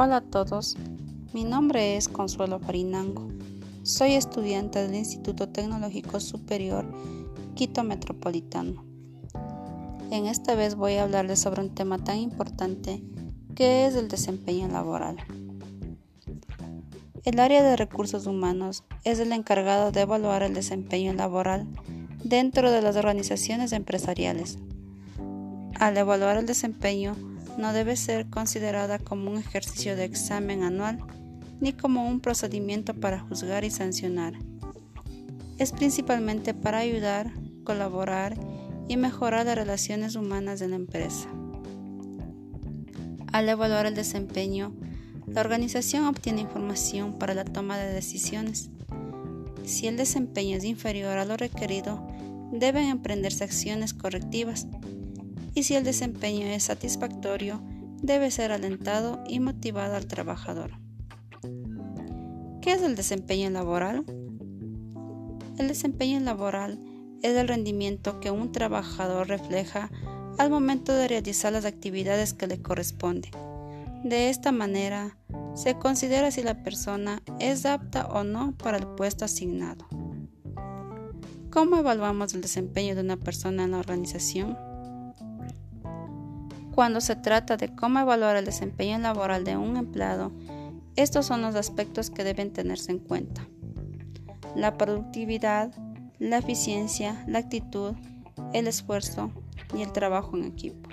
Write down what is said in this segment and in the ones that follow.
Hola a todos, mi nombre es Consuelo Farinango. Soy estudiante del Instituto Tecnológico Superior Quito Metropolitano. En esta vez voy a hablarles sobre un tema tan importante que es el desempeño laboral. El área de recursos humanos es el encargado de evaluar el desempeño laboral dentro de las organizaciones empresariales. Al evaluar el desempeño, no debe ser considerada como un ejercicio de examen anual ni como un procedimiento para juzgar y sancionar. Es principalmente para ayudar, colaborar y mejorar las relaciones humanas de la empresa. Al evaluar el desempeño, la organización obtiene información para la toma de decisiones. Si el desempeño es inferior a lo requerido, deben emprenderse acciones correctivas y si el desempeño es satisfactorio, debe ser alentado y motivado al trabajador. ¿Qué es el desempeño laboral? El desempeño laboral es el rendimiento que un trabajador refleja al momento de realizar las actividades que le corresponden. De esta manera, se considera si la persona es apta o no para el puesto asignado. ¿Cómo evaluamos el desempeño de una persona en la organización? Cuando se trata de cómo evaluar el desempeño laboral de un empleado, estos son los aspectos que deben tenerse en cuenta. La productividad, la eficiencia, la actitud, el esfuerzo y el trabajo en equipo.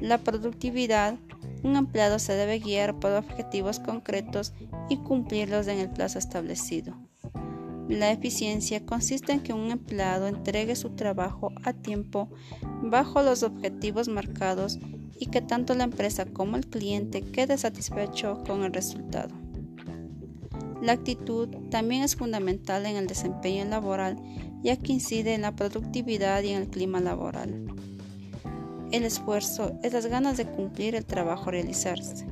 La productividad, un empleado se debe guiar por objetivos concretos y cumplirlos en el plazo establecido. La eficiencia consiste en que un empleado entregue su trabajo a tiempo bajo los objetivos marcados y que tanto la empresa como el cliente quede satisfecho con el resultado. La actitud también es fundamental en el desempeño laboral ya que incide en la productividad y en el clima laboral. El esfuerzo es las ganas de cumplir el trabajo realizarse.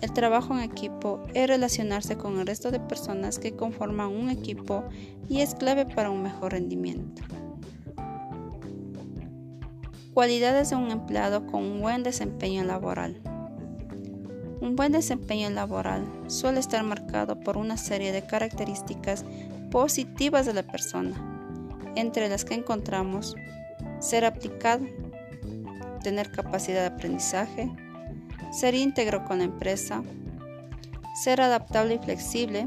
El trabajo en equipo es relacionarse con el resto de personas que conforman un equipo y es clave para un mejor rendimiento. Cualidades de un empleado con un buen desempeño laboral. Un buen desempeño laboral suele estar marcado por una serie de características positivas de la persona, entre las que encontramos ser aplicado, tener capacidad de aprendizaje, ser íntegro con la empresa, ser adaptable y flexible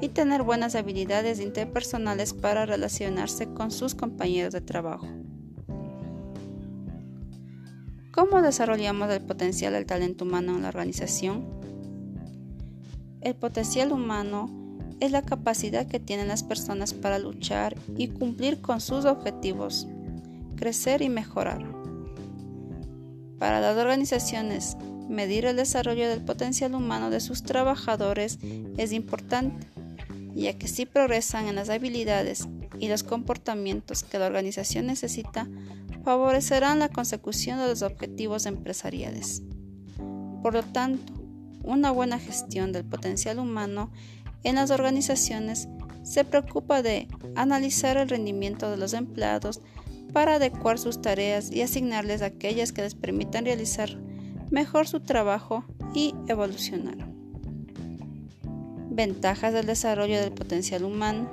y tener buenas habilidades interpersonales para relacionarse con sus compañeros de trabajo. ¿Cómo desarrollamos el potencial del talento humano en la organización? El potencial humano es la capacidad que tienen las personas para luchar y cumplir con sus objetivos, crecer y mejorar. Para las organizaciones, medir el desarrollo del potencial humano de sus trabajadores es importante, ya que si progresan en las habilidades y los comportamientos que la organización necesita, favorecerán la consecución de los objetivos empresariales. Por lo tanto, una buena gestión del potencial humano en las organizaciones se preocupa de analizar el rendimiento de los empleados para adecuar sus tareas y asignarles aquellas que les permitan realizar mejor su trabajo y evolucionar. Ventajas del desarrollo del potencial humano.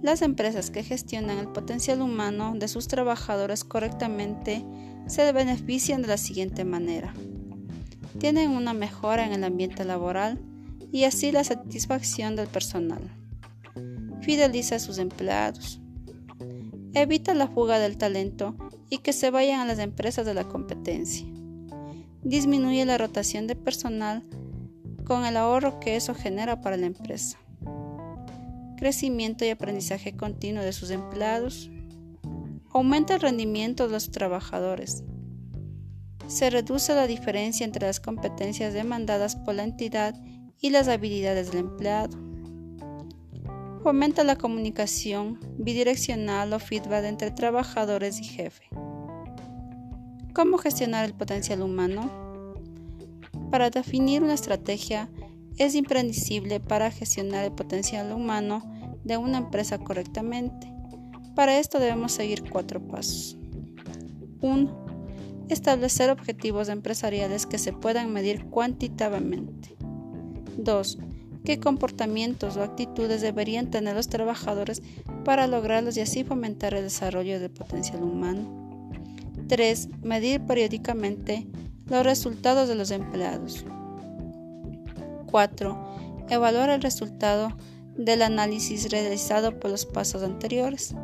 Las empresas que gestionan el potencial humano de sus trabajadores correctamente se benefician de la siguiente manera. Tienen una mejora en el ambiente laboral y así la satisfacción del personal. Fideliza a sus empleados evita la fuga del talento y que se vayan a las empresas de la competencia. Disminuye la rotación de personal con el ahorro que eso genera para la empresa. Crecimiento y aprendizaje continuo de sus empleados. Aumenta el rendimiento de los trabajadores. Se reduce la diferencia entre las competencias demandadas por la entidad y las habilidades del empleado Fomenta la comunicación bidireccional o feedback entre trabajadores y jefe. ¿Cómo gestionar el potencial humano? Para definir una estrategia es imprescindible para gestionar el potencial humano de una empresa correctamente. Para esto debemos seguir cuatro pasos. 1. Establecer objetivos empresariales que se puedan medir cuantitativamente. 2. ¿Qué comportamientos o actitudes deberían tener los trabajadores para lograrlos y así fomentar el desarrollo del potencial humano? 3. Medir periódicamente los resultados de los empleados. 4. Evaluar el resultado del análisis realizado por los pasos anteriores.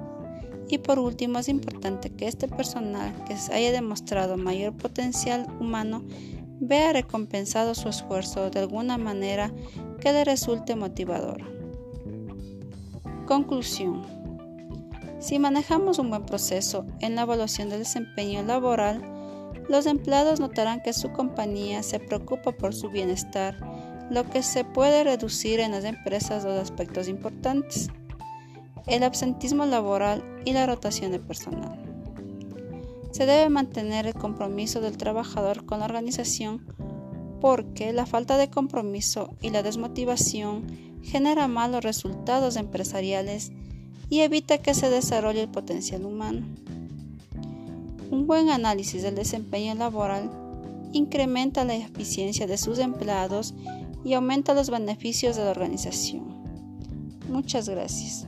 Y por último, es importante que este personal que haya demostrado mayor potencial humano vea recompensado su esfuerzo de alguna manera que le resulte motivador. Conclusión. Si manejamos un buen proceso en la evaluación del desempeño laboral, los empleados notarán que su compañía se preocupa por su bienestar, lo que se puede reducir en las empresas dos aspectos importantes, el absentismo laboral y la rotación de personal. Se debe mantener el compromiso del trabajador con la organización porque la falta de compromiso y la desmotivación genera malos resultados empresariales y evita que se desarrolle el potencial humano. Un buen análisis del desempeño laboral incrementa la eficiencia de sus empleados y aumenta los beneficios de la organización. Muchas gracias.